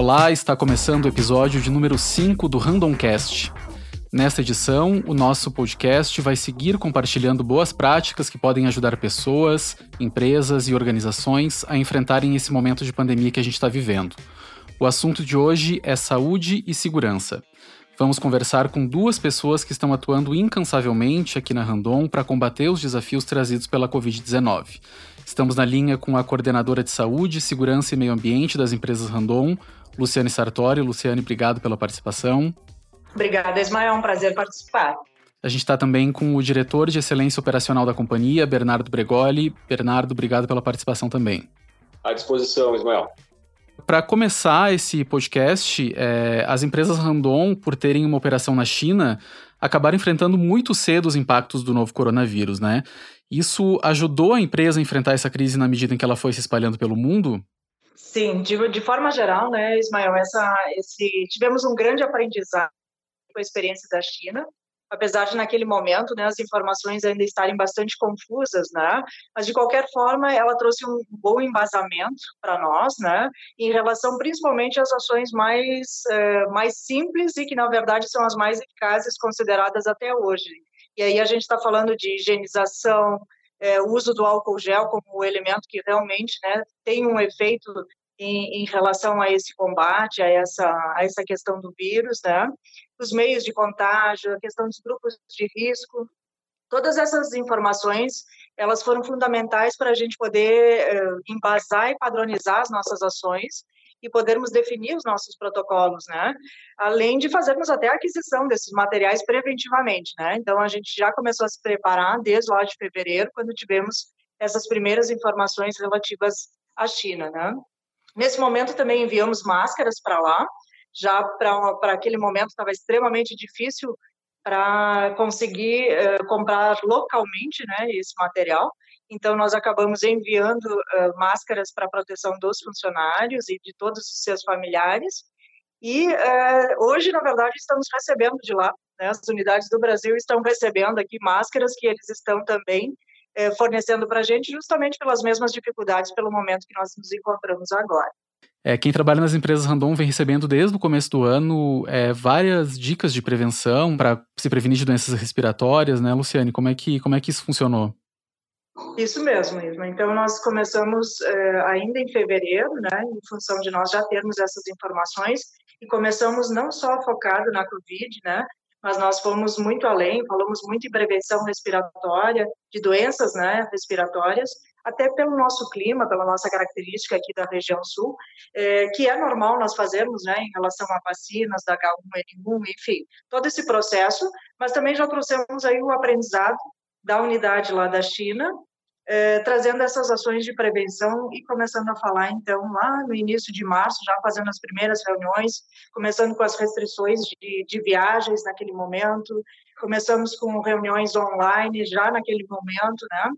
Olá, está começando o episódio de número 5 do Randomcast. Nesta edição, o nosso podcast vai seguir compartilhando boas práticas que podem ajudar pessoas, empresas e organizações a enfrentarem esse momento de pandemia que a gente está vivendo. O assunto de hoje é saúde e segurança. Vamos conversar com duas pessoas que estão atuando incansavelmente aqui na Randon para combater os desafios trazidos pela Covid-19. Estamos na linha com a coordenadora de saúde, segurança e meio ambiente das empresas Randon, Luciane Sartori. Luciane, obrigado pela participação. Obrigada, Ismael. É um prazer participar. A gente está também com o diretor de excelência operacional da companhia, Bernardo Bregoli. Bernardo, obrigado pela participação também. À disposição, Ismael. Para começar esse podcast, é, as empresas Randon, por terem uma operação na China, acabaram enfrentando muito cedo os impactos do novo coronavírus, né? Isso ajudou a empresa a enfrentar essa crise na medida em que ela foi se espalhando pelo mundo? Sim, de, de forma geral, né, Ismael, essa, esse, tivemos um grande aprendizado com a experiência da China, apesar de naquele momento né, as informações ainda estarem bastante confusas, né? Mas de qualquer forma, ela trouxe um bom embasamento para nós, né? Em relação principalmente às ações mais uh, mais simples e que na verdade são as mais eficazes consideradas até hoje. E aí a gente está falando de higienização, é, uso do álcool gel como elemento que realmente né, tem um efeito em, em, relação a esse combate, a essa, a essa questão do vírus, né? Os meios de contágio, a questão dos grupos de risco, todas essas informações, elas foram fundamentais para a gente poder uh, embasar e padronizar as nossas ações e podermos definir os nossos protocolos, né? Além de fazermos até a aquisição desses materiais preventivamente, né? Então a gente já começou a se preparar desde lá de fevereiro, quando tivemos essas primeiras informações relativas à China, né? Nesse momento também enviamos máscaras para lá, já para aquele momento estava extremamente difícil para conseguir uh, comprar localmente né, esse material. Então, nós acabamos enviando uh, máscaras para proteção dos funcionários e de todos os seus familiares. E uh, hoje, na verdade, estamos recebendo de lá, né, as unidades do Brasil estão recebendo aqui máscaras que eles estão também é, fornecendo para a gente, justamente pelas mesmas dificuldades, pelo momento que nós nos encontramos agora. É, quem trabalha nas empresas Randon vem recebendo desde o começo do ano é, várias dicas de prevenção para se prevenir de doenças respiratórias, né, Luciane? Como é que, como é que isso funcionou? Isso mesmo, Isma. Então, nós começamos é, ainda em fevereiro, né, em função de nós já termos essas informações, e começamos não só focado na Covid, né, mas nós fomos muito além, falamos muito em prevenção respiratória, de doenças né, respiratórias, até pelo nosso clima, pela nossa característica aqui da região sul, é, que é normal nós fazermos né, em relação a vacinas da H1N1, enfim, todo esse processo, mas também já trouxemos aí o aprendizado da unidade lá da China, é, trazendo essas ações de prevenção e começando a falar, então, lá no início de março, já fazendo as primeiras reuniões, começando com as restrições de, de viagens naquele momento, começamos com reuniões online já naquele momento, né,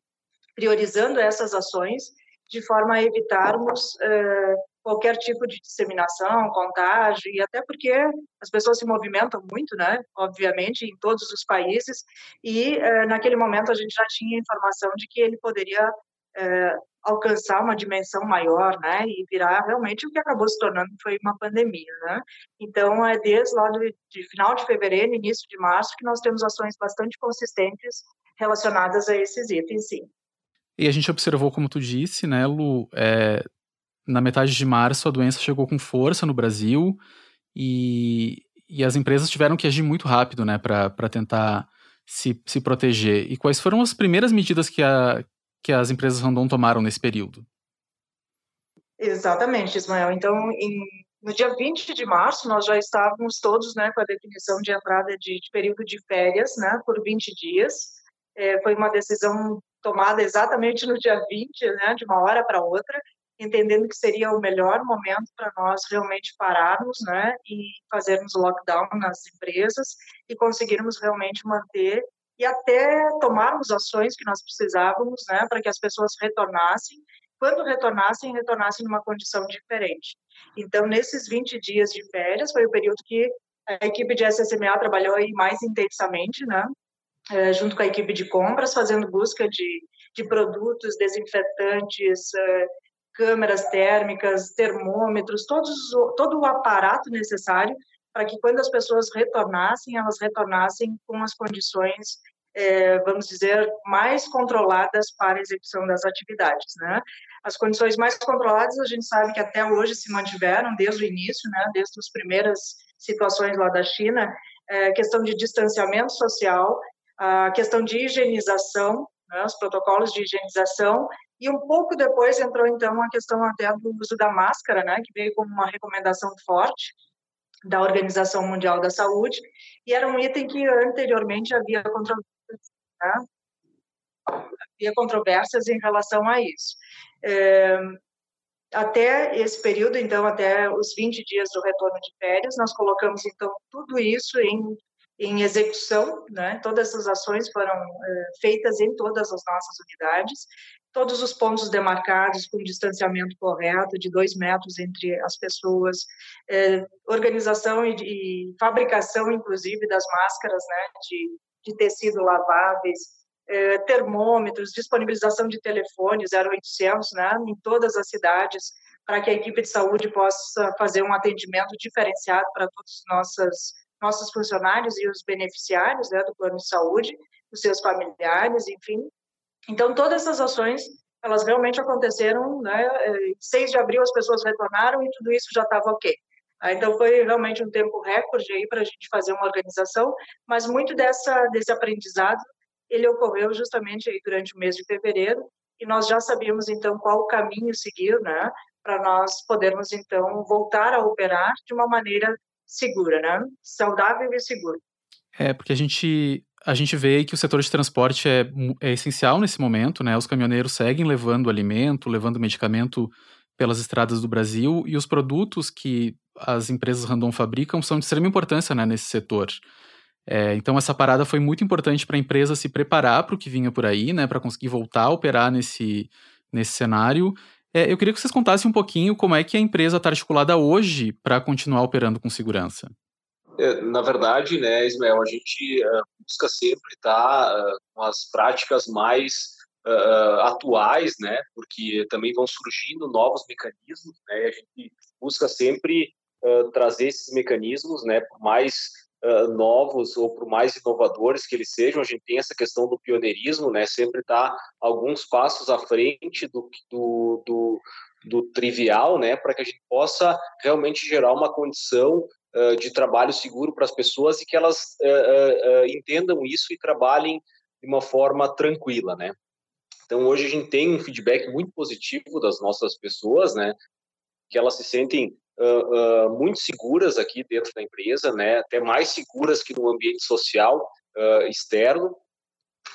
priorizando essas ações, de forma a evitarmos é, qualquer tipo de disseminação, contágio, e até porque as pessoas se movimentam muito, né, obviamente, em todos os países, e eh, naquele momento a gente já tinha informação de que ele poderia eh, alcançar uma dimensão maior, né, e virar realmente o que acabou se tornando foi uma pandemia, né. Então, é desde lá do de final de fevereiro, início de março, que nós temos ações bastante consistentes relacionadas a esses itens, sim. E a gente observou, como tu disse, né, Lu, é, na metade de março, a doença chegou com força no Brasil e, e as empresas tiveram que agir muito rápido, né, para tentar se, se proteger. E quais foram as primeiras medidas que, a, que as empresas Randon tomaram nesse período? Exatamente, Ismael. Então, em, no dia 20 de março, nós já estávamos todos né, com a definição de entrada de, de período de férias né, por 20 dias. É, foi uma decisão tomada exatamente no dia 20, né, de uma hora para outra, entendendo que seria o melhor momento para nós realmente pararmos, né, e fazermos lockdown nas empresas e conseguirmos realmente manter e até tomarmos ações que nós precisávamos, né, para que as pessoas retornassem. Quando retornassem, retornassem numa condição diferente. Então, nesses 20 dias de férias, foi o período que a equipe de SSMA trabalhou aí mais intensamente, né, é, junto com a equipe de compras, fazendo busca de, de produtos desinfetantes, é, câmeras térmicas, termômetros, todos, todo o aparato necessário para que quando as pessoas retornassem, elas retornassem com as condições, é, vamos dizer, mais controladas para a execução das atividades, né? As condições mais controladas, a gente sabe que até hoje se mantiveram desde o início, né? Desde as primeiras situações lá da China, é, questão de distanciamento social, a questão de higienização, né? os protocolos de higienização e um pouco depois entrou então a questão até do uso da máscara, né, que veio como uma recomendação forte da Organização Mundial da Saúde, e era um item que anteriormente havia controvérsias, né? havia controvérsias em relação a isso. É, até esse período, então, até os 20 dias do retorno de férias, nós colocamos, então, tudo isso em, em execução, né? Todas essas ações foram é, feitas em todas as nossas unidades, todos os pontos demarcados com distanciamento correto, de dois metros entre as pessoas, é, organização e, e, fabricação, inclusive, das máscaras, né, de, de tecido laváveis, é, termômetros, disponibilização de telefones 0800, né, em todas as cidades, para que a equipe de saúde possa fazer um atendimento diferenciado para todos os nossos, nossos funcionários e os beneficiários né, do plano de saúde, os seus familiares, enfim, então, todas essas ações, elas realmente aconteceram, né? 6 de abril as pessoas retornaram e tudo isso já estava ok. Então, foi realmente um tempo recorde aí para a gente fazer uma organização, mas muito dessa, desse aprendizado, ele ocorreu justamente aí durante o mês de fevereiro, e nós já sabíamos, então, qual o caminho seguir, né? Para nós podermos, então, voltar a operar de uma maneira segura, né? Saudável e segura. É, porque a gente a gente vê que o setor de transporte é, é, essencial nesse momento, né? Os caminhoneiros seguem levando alimento, levando medicamento pelas estradas do Brasil e os produtos que as empresas random fabricam são de extrema importância né, nesse setor. É, então essa parada foi muito importante para a empresa se preparar para o que vinha por aí, né? Para conseguir voltar a operar nesse, nesse cenário. É, eu queria que vocês contassem um pouquinho como é que a empresa está articulada hoje para continuar operando com segurança. É, na verdade, né, Ismael, a gente uh, busca sempre estar uh, com as práticas mais uh, atuais, né, porque também vão surgindo novos mecanismos, né, a gente busca sempre trazer esses mecanismos, né, por mais novos ou por mais inovadores que eles sejam, a gente tem essa questão do pioneirismo, né, sempre está alguns passos à frente do, do, do do trivial, né, para que a gente possa realmente gerar uma condição de trabalho seguro para as pessoas e que elas uh, uh, entendam isso e trabalhem de uma forma tranquila, né? Então hoje a gente tem um feedback muito positivo das nossas pessoas, né? Que elas se sentem muito seguras aqui dentro da empresa, né? Até mais seguras que no ambiente social externo,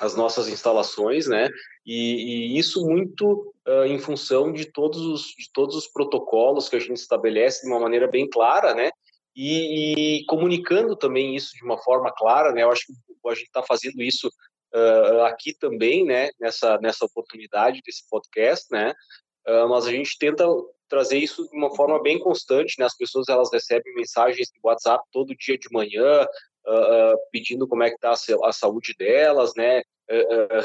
as nossas instalações, né? E, e isso muito uh, em função de todos os de todos os protocolos que a gente estabelece de uma maneira bem clara, né? E, e, comunicando também isso de uma forma clara, né? Eu acho que a gente está fazendo isso uh, aqui também, né? Nessa nessa oportunidade desse podcast, né? Uh, mas a gente tenta trazer isso de uma forma bem constante, né? As pessoas elas recebem mensagens de WhatsApp todo dia de manhã, uh, pedindo como é que está a, saúde delas, né?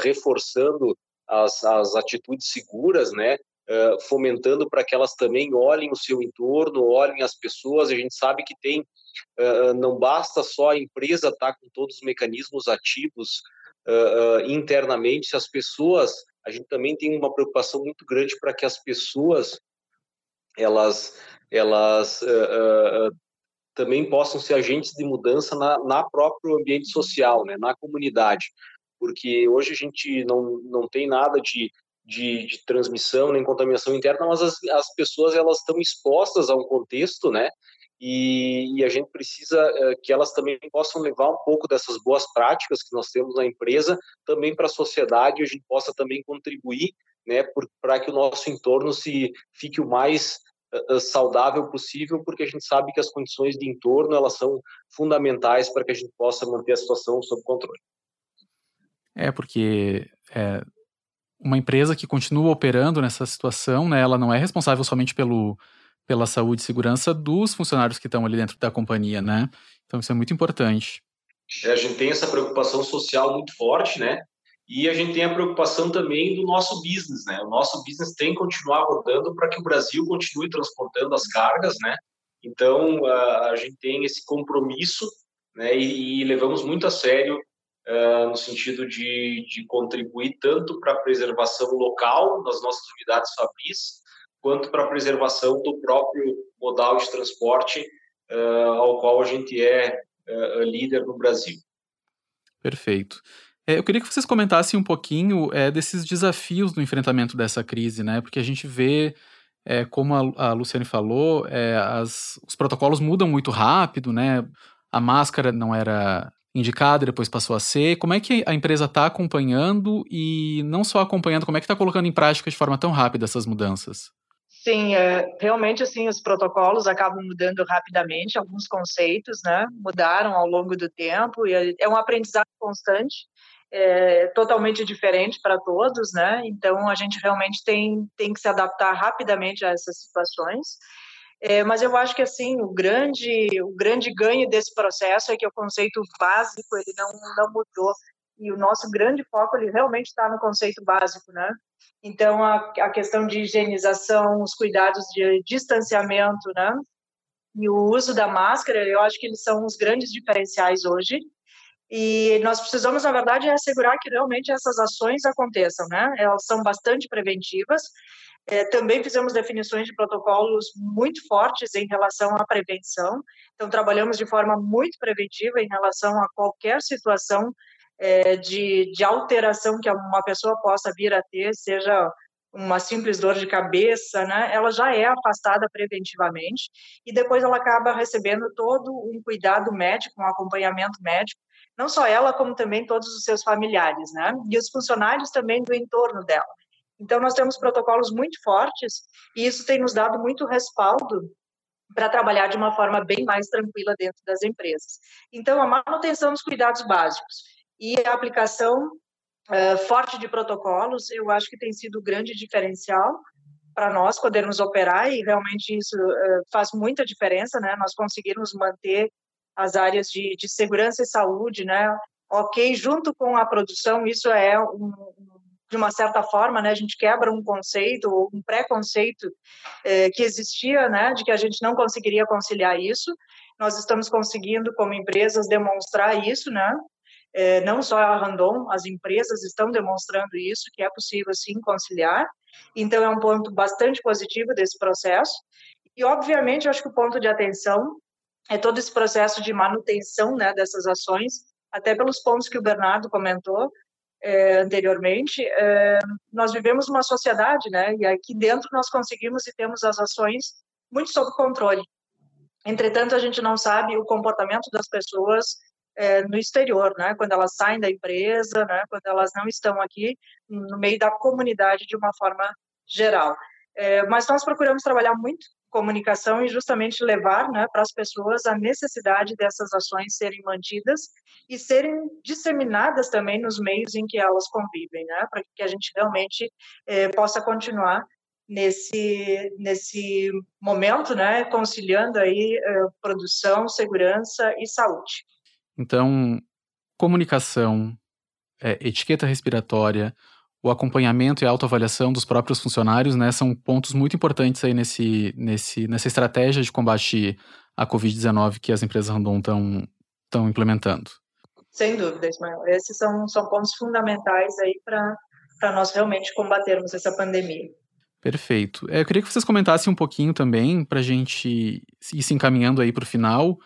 reforçando as, as atitudes seguras, né? Uh, fomentando para que elas também olhem o seu entorno, olhem as pessoas. A gente sabe que tem, uh, não basta só a empresa estar tá com todos os mecanismos ativos uh, internamente, se as pessoas, a gente também tem uma preocupação muito grande para que as pessoas elas elas também possam ser agentes de mudança na, na próprio ambiente social, né, na comunidade, porque hoje a gente não, não tem nada de de, de, transmissão nem contaminação interna, mas as, as pessoas elas estão expostas a um contexto, né? E, e a gente precisa uh, que elas também possam levar um pouco dessas boas práticas que nós temos na empresa também para a sociedade, a gente possa também contribuir, né? Para que o nosso entorno se fique o mais uh, saudável possível, porque a gente sabe que as condições de entorno elas são fundamentais para que a gente possa manter a situação sob controle. É porque é, uma empresa que continua operando nessa situação, né, ela não é responsável somente pelo, pela saúde e segurança dos funcionários que estão ali dentro da companhia, né? Então isso é muito importante. É, a gente tem essa preocupação social muito forte, né? E a gente tem a preocupação também do nosso business, né? O nosso business tem que continuar rodando para que o Brasil continue transportando as cargas, né? Então, a gente tem esse compromisso, né? E, e levamos muito a sério uh, no sentido de, de contribuir tanto para a preservação local das nossas unidades fabris, quanto para a preservação do próprio modal de transporte uh, ao qual a gente é uh, líder no Brasil. Perfeito. É, eu queria que vocês comentassem um pouquinho é, desses desafios no enfrentamento dessa crise, né? Porque a gente vê, é, como a, a Luciane falou, é, as, os protocolos mudam muito rápido, né? A máscara não era indicada, depois passou a ser. Como é que a empresa está acompanhando e não só acompanhando, como é que está colocando em prática de forma tão rápida essas mudanças? Sim, é, realmente assim os protocolos acabam mudando rapidamente, alguns conceitos, né, mudaram ao longo do tempo e é, é um aprendizado constante, é, totalmente diferente para todos, né? Então a gente realmente tem tem que se adaptar rapidamente a essas situações. É, mas eu acho que assim o grande o grande ganho desse processo é que o conceito básico ele não não mudou e o nosso grande foco ele realmente está no conceito básico, né? Então, a, a questão de higienização, os cuidados de distanciamento, né? E o uso da máscara, eu acho que eles são os grandes diferenciais hoje. E nós precisamos, na verdade, assegurar que realmente essas ações aconteçam, né? Elas são bastante preventivas. É, também fizemos definições de protocolos muito fortes em relação à prevenção. Então, trabalhamos de forma muito preventiva em relação a qualquer situação é, de, de alteração que uma pessoa possa vir a ter, seja uma simples dor de cabeça, né, ela já é afastada preventivamente e depois ela acaba recebendo todo um cuidado médico, um acompanhamento médico, não só ela, como também todos os seus familiares, né, e os funcionários também do entorno dela. Então, nós temos protocolos muito fortes e isso tem nos dado muito respaldo para trabalhar de uma forma bem mais tranquila dentro das empresas. Então, a manutenção dos cuidados básicos e a aplicação uh, forte de protocolos, eu acho que tem sido o grande diferencial para nós podermos operar e realmente isso uh, faz muita diferença, né? Nós conseguirmos manter as áreas de, de segurança e saúde, né? Ok, junto com a produção, isso é um, de uma certa forma, né, a gente quebra um conceito, um preconceito eh, que existia, né, de que a gente não conseguiria conciliar isso. Nós estamos conseguindo, como empresas, demonstrar isso, né, é, não só a Randon, as empresas estão demonstrando isso, que é possível sim conciliar. Então, é um ponto bastante positivo desse processo. E, obviamente, acho que o ponto de atenção é todo esse processo de manutenção né, dessas ações, até pelos pontos que o Bernardo comentou é, anteriormente. É, nós vivemos uma sociedade, né, e aqui dentro nós conseguimos e temos as ações muito sob controle. Entretanto, a gente não sabe o comportamento das pessoas é, no exterior, né? Quando elas saem da empresa, né? Quando elas não estão aqui no meio da comunidade de uma forma geral. É, mas nós procuramos trabalhar muito comunicação e justamente levar né, para as pessoas a necessidade dessas ações serem mantidas e serem disseminadas também nos meios em que elas convivem, né, para que a gente realmente é, possa continuar nesse nesse momento, né, conciliando aí é, produção, segurança e saúde. Então, comunicação, é, etiqueta respiratória, o acompanhamento e a autoavaliação dos próprios funcionários, né, são pontos muito importantes aí nesse, nesse, nessa estratégia de combate à Covid-19 que as empresas Randon estão implementando. Sem dúvida, Ismael. Esses são, são pontos fundamentais aí para nós realmente combatermos essa pandemia. Perfeito. É, eu queria que vocês comentassem um pouquinho também, para a gente ir se encaminhando aí para o final,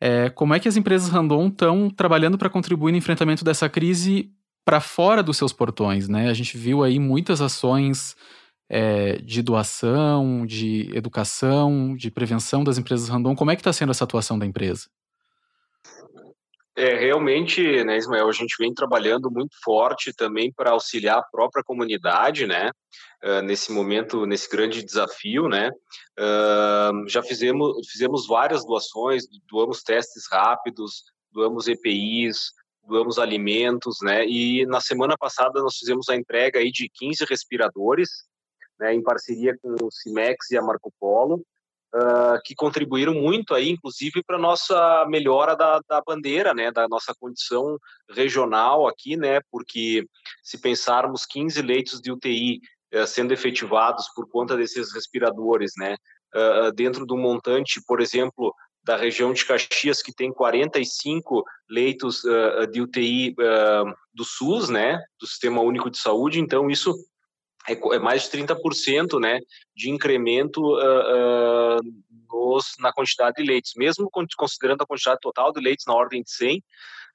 é, como é que as empresas Randon estão trabalhando para contribuir no enfrentamento dessa crise para fora dos seus portões, né? A gente viu aí muitas ações é, de doação, de educação, de prevenção das empresas Randon. Como é que está sendo essa atuação da empresa? É, realmente, né, Ismael, a gente vem trabalhando muito forte também para auxiliar a própria comunidade, né, uh, nesse momento, nesse grande desafio, né, uh, já fizemos, fizemos várias doações, doamos testes rápidos, doamos EPIs, doamos alimentos, né, e na semana passada nós fizemos a entrega aí de 15 respiradores, né, em parceria com o Cimex e a Marco Polo, uh, que contribuíram muito aí, inclusive para nossa melhora da, da bandeira, né, da nossa condição regional aqui, né, porque se pensarmos 15 leitos de UTI eh, sendo efetivados por conta desses respiradores, né, uh, dentro do montante, por exemplo, da região de Caxias, que tem 45 leitos uh, de UTI uh, do SUS, né, do Sistema Único de Saúde, então isso é, é mais de 30% né, de incremento uh, nos, na quantidade de leitos, mesmo considerando a quantidade total de leitos na ordem de 100,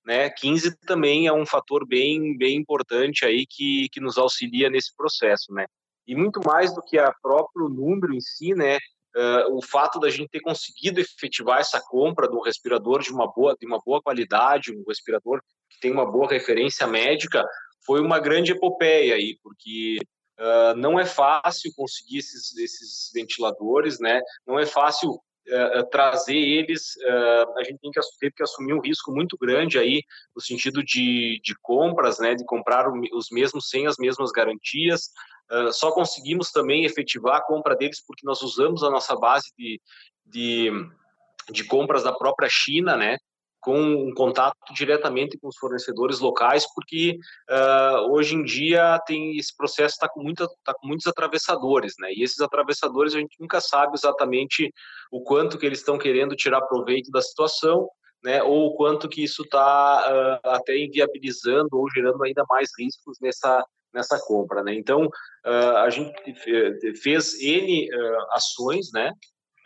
né, 15 também é um fator bem, bem importante aí que, que nos auxilia nesse processo, né. E muito mais do que a próprio número em si, né, Uh, o fato da gente ter conseguido efetivar essa compra de um respirador de uma boa de uma boa qualidade, um respirador que tem uma boa referência médica, foi uma grande epopeia aí, porque uh, não é fácil conseguir esses, esses ventiladores, né? Não é fácil uh, trazer eles. a gente tem que, teve que assumir um risco muito grande aí no sentido de, de compras, né? De comprar os mesmos sem as mesmas garantias. Uh, só conseguimos também efetivar a compra deles porque nós usamos a nossa base de, de, de compras da própria China, né? com um contato diretamente com os fornecedores locais, porque uh, hoje em dia tem esse processo está com muita, tá com muitos atravessadores, né? E esses atravessadores a gente nunca sabe exatamente o quanto que eles estão querendo tirar proveito da situação, né? Ou o quanto que isso está uh, até inviabilizando ou gerando ainda mais riscos nessa nessa compra, né? Então uh, a gente fez n uh, ações, né?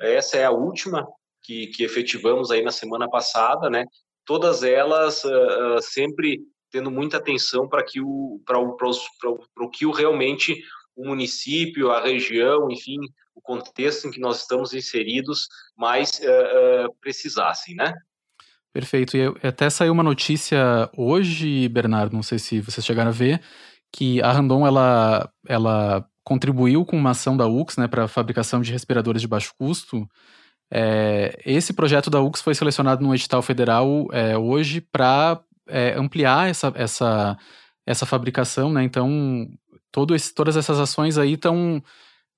Essa é a última que, que efetivamos aí na semana passada, né? Todas elas uh, sempre tendo muita atenção para que o para o, para o que o realmente o município, a região, enfim, o contexto em que nós estamos inseridos mais precisassem, né? Perfeito. E até saiu uma notícia hoje, Bernardo, não sei se vocês chegaram a ver, que a Randon ela, ela contribuiu com uma ação da UX né, para a fabricação de respiradores de baixo custo. É, esse projeto da UX foi selecionado no edital federal é, hoje para é, ampliar essa, essa, essa fabricação, né? Então, todo esse, todas essas ações aí estão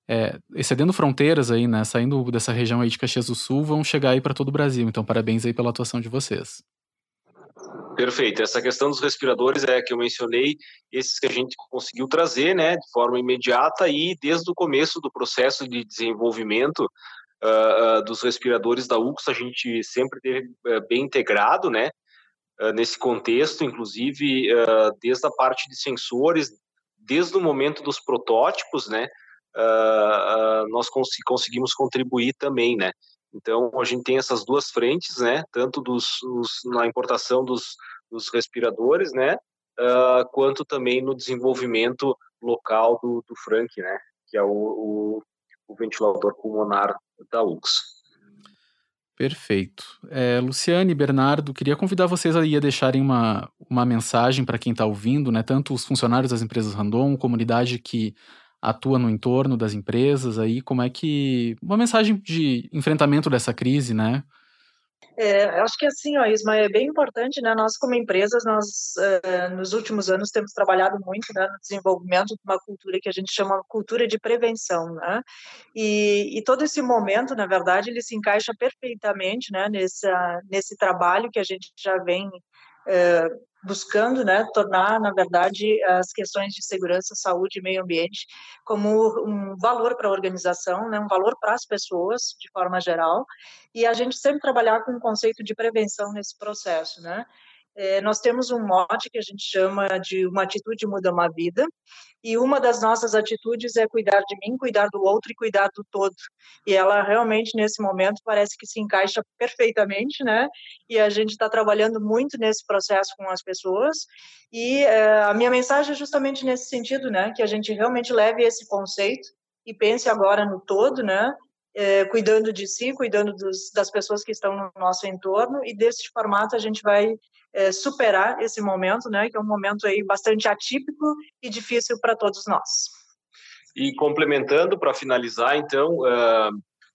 é, excedendo fronteiras aí, né? Saindo dessa região aí de Caxias do Sul, vão chegar aí para todo o Brasil. Então, parabéns aí pela atuação de vocês. Perfeito. Essa questão dos respiradores é que eu mencionei, esses que a gente conseguiu trazer, né, de forma imediata e desde o começo do processo de desenvolvimento uh, uh, dos respiradores da UX, a gente sempre teve uh, bem integrado, né, nesse contexto, inclusive desde a parte de sensores, desde o momento dos protótipos, né, nós cons conseguimos contribuir também, né. Então, a gente tem essas duas frentes, né? Tanto dos, os, na importação dos, dos respiradores, né? Uh, quanto também no desenvolvimento local do, do Frank, né? Que é o, o, o ventilador pulmonar da UX. Perfeito. É, Luciane Bernardo, queria convidar vocês aí a deixarem uma, uma mensagem para quem está ouvindo, né? Tanto os funcionários das empresas Randon, comunidade que atua no entorno das empresas aí, como é que uma mensagem de enfrentamento dessa crise, né? É, acho que assim, ó, Isma, é bem importante, né? Nós como empresas, nós nos últimos anos temos trabalhado muito né, no desenvolvimento de uma cultura que a gente chama cultura de prevenção, né? E, e todo esse momento, na verdade, ele se encaixa perfeitamente, né? Nessa, nesse trabalho que a gente já vem buscando né, tornar, na verdade, as questões de segurança, saúde e meio ambiente como um valor para a organização, né, um valor para as pessoas, de forma geral, e a gente sempre trabalhar com o conceito de prevenção nesse processo, né? É, nós temos um mote que a gente chama de uma atitude muda uma vida, e uma das nossas atitudes é cuidar de mim, cuidar do outro e cuidar do todo. E ela realmente, nesse momento, parece que se encaixa perfeitamente, né? E a gente está trabalhando muito nesse processo com as pessoas, e é, a minha mensagem é justamente nesse sentido, né? Que a gente realmente leve esse conceito e pense agora no todo, né? É, cuidando de si, cuidando dos, das pessoas que estão no nosso entorno, e desse formato a gente vai é, superar esse momento, né, que é um momento aí bastante atípico e difícil para todos nós. E complementando para finalizar, então, uh,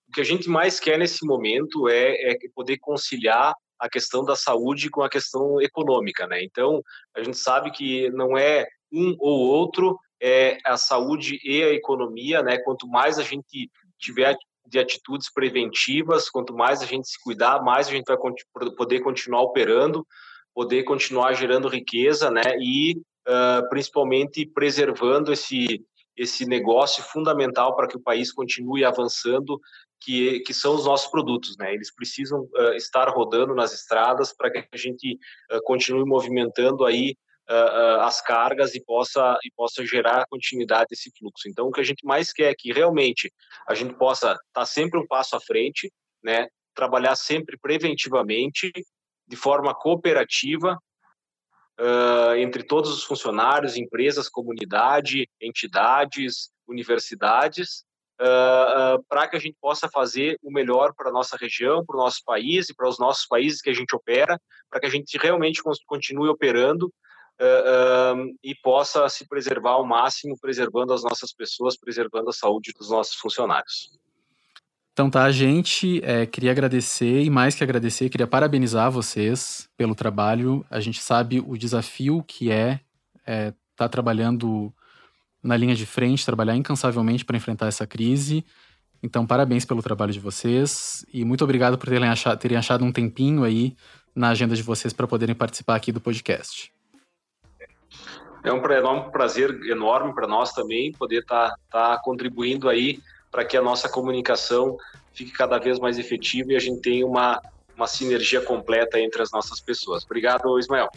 o que a gente mais quer nesse momento é, é poder conciliar a questão da saúde com a questão econômica, né? Então, a gente sabe que não é um ou outro, é a saúde e a economia, né? Quanto mais a gente tiver de atitudes preventivas. Quanto mais a gente se cuidar, mais a gente vai poder continuar operando, poder continuar gerando riqueza, né? E uh, principalmente preservando esse esse negócio fundamental para que o país continue avançando, que, que são os nossos produtos, né? Eles precisam uh, estar rodando nas estradas para que a gente uh, continue movimentando aí as cargas e possa e possa gerar continuidade desse fluxo. Então, o que a gente mais quer é que realmente a gente possa estar tá sempre um passo à frente, né? Trabalhar sempre preventivamente, de forma cooperativa, uh, entre todos os funcionários, empresas, comunidade, entidades, universidades, uh, uh, para que a gente possa fazer o melhor para a nossa região, para o nosso país e para os nossos países que a gente opera, para que a gente realmente continue operando e possa se preservar ao máximo, preservando as nossas pessoas, preservando a saúde dos nossos funcionários. Então tá, gente, é, queria agradecer e mais que agradecer, queria parabenizar vocês pelo trabalho. A gente sabe o desafio que é estar é, tá trabalhando na linha de frente, trabalhar incansavelmente para enfrentar essa crise. Então, parabéns pelo trabalho de vocês e muito obrigado por terem achado, terem achado um tempinho aí na agenda de vocês para poderem participar aqui do podcast. É um enorme prazer enorme para nós também poder estar tá, tá contribuindo aí para que a nossa comunicação fique cada vez mais efetiva e a gente tenha uma, uma sinergia completa entre as nossas pessoas. Obrigado, Ismael.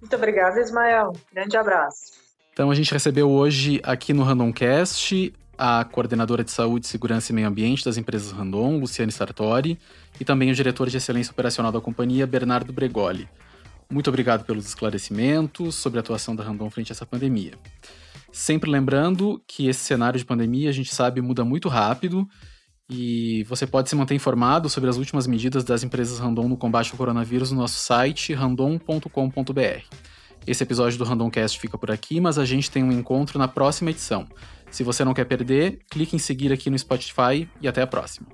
Muito obrigada, Ismael. Grande abraço. Então, a gente recebeu hoje aqui no Randomcast a coordenadora de saúde, segurança e meio ambiente das empresas Randon, Luciane Sartori, e também o diretor de excelência operacional da companhia, Bernardo Bregoli. Muito obrigado pelos esclarecimentos sobre a atuação da Randon frente a essa pandemia. Sempre lembrando que esse cenário de pandemia, a gente sabe, muda muito rápido e você pode se manter informado sobre as últimas medidas das empresas Randon no combate ao coronavírus no nosso site randon.com.br. Esse episódio do Randomcast fica por aqui, mas a gente tem um encontro na próxima edição. Se você não quer perder, clique em seguir aqui no Spotify e até a próxima.